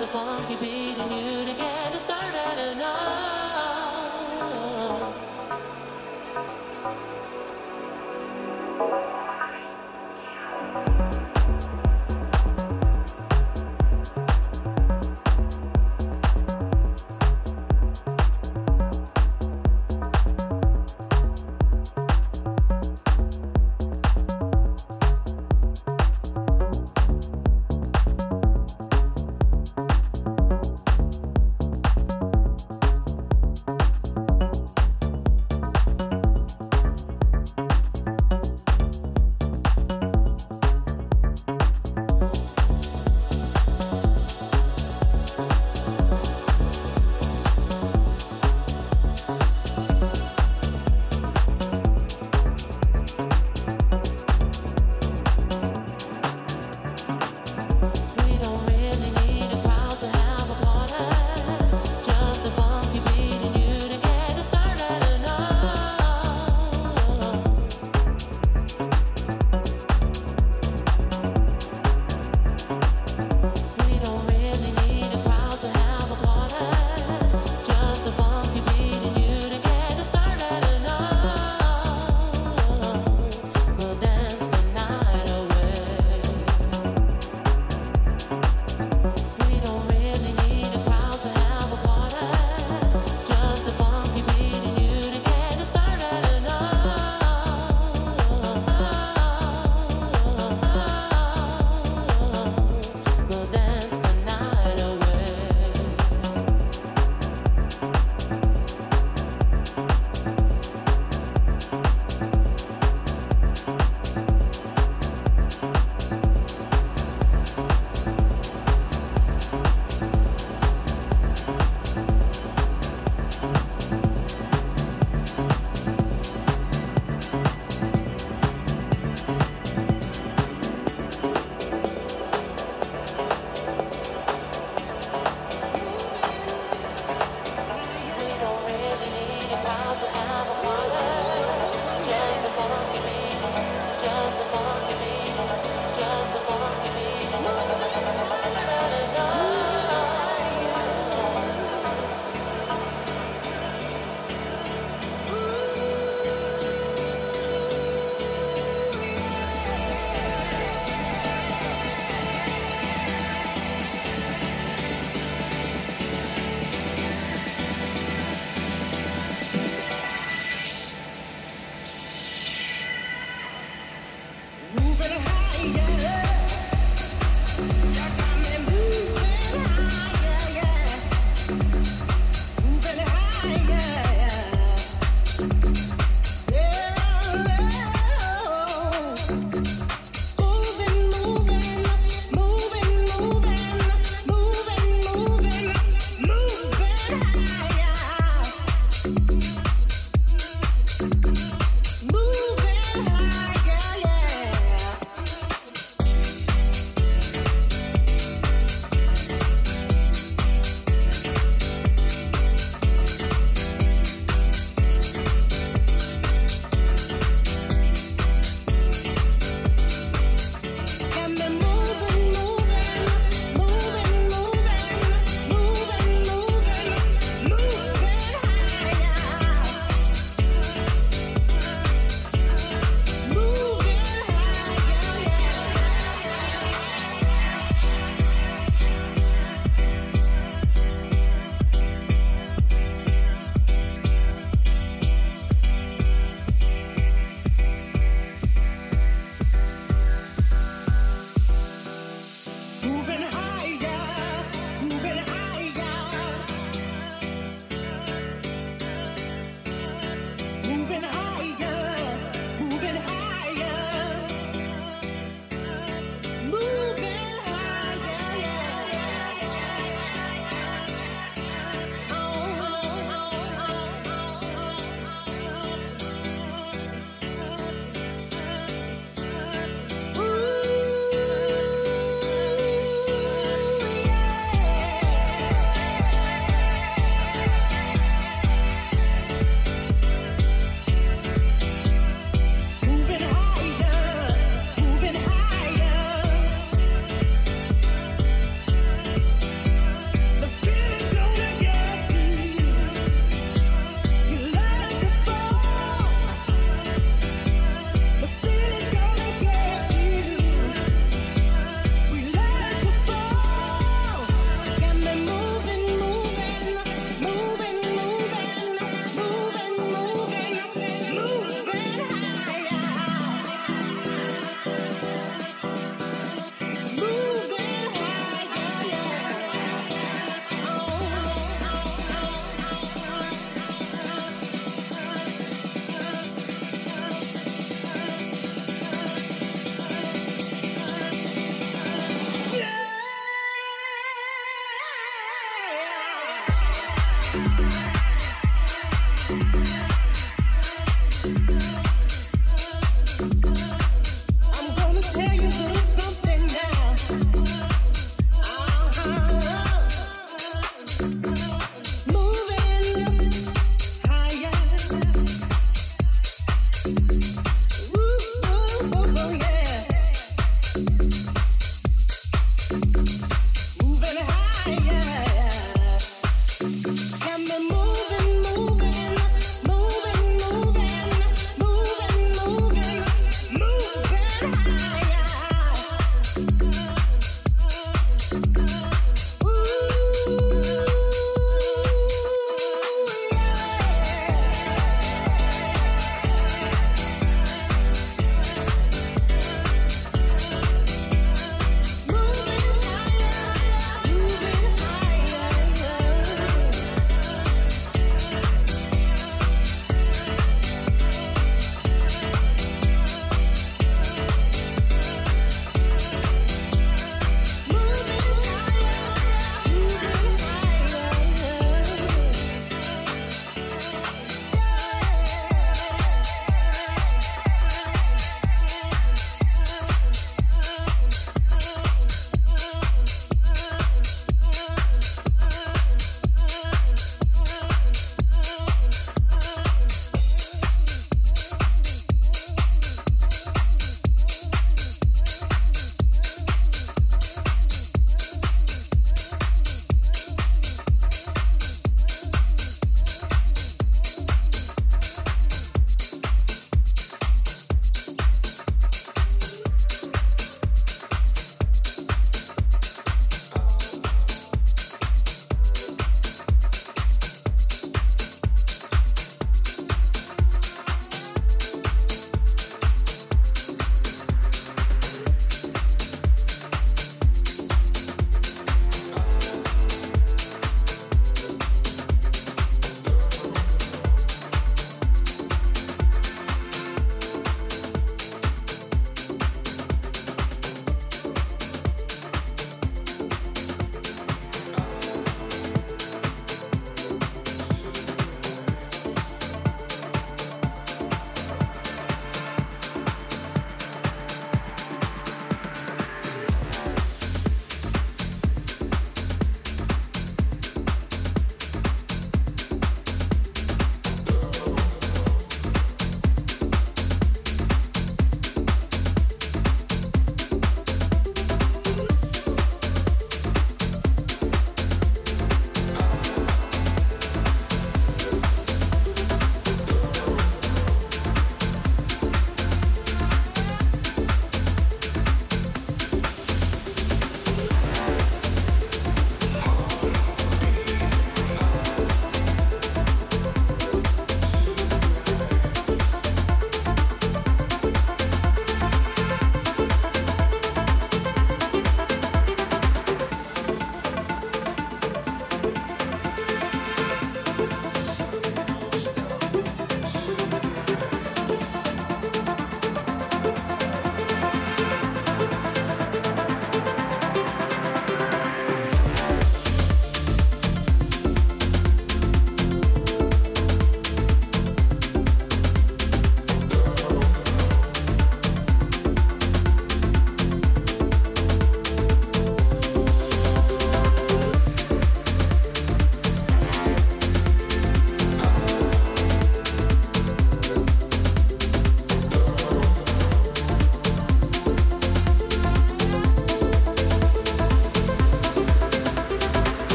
the funky beat and you to get it started and all.